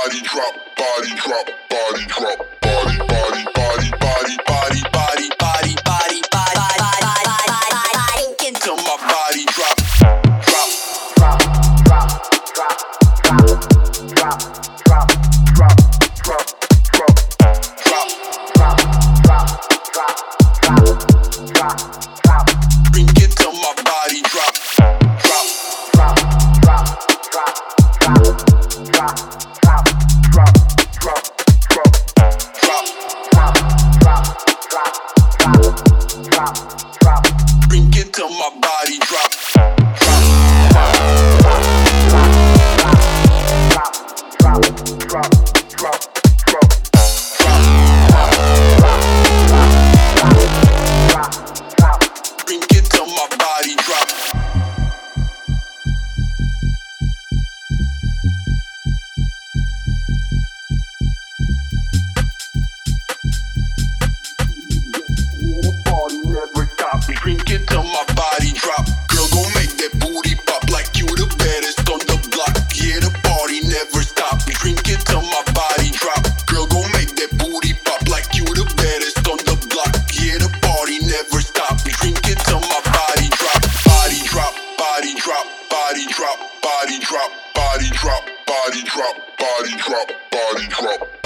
body drop, body drop, body drop, body, body, body, body, body, body. till my body drop. drop. Drop, body drop, body drop, body drop, body drop, body drop, body drop,